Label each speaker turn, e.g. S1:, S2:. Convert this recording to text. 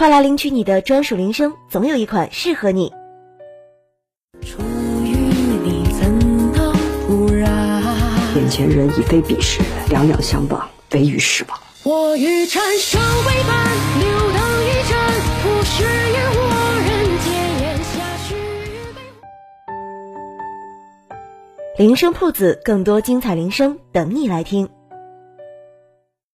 S1: 快来领取你的专属铃声总有一款适合你。
S2: 初遇你怎能不染
S3: 眼前人已非彼时两两相望唯余失望
S2: 我与蝉声为伴留灯一盏不识烟火人间咽下须
S1: 铃声铺子更多精彩铃声等你来听。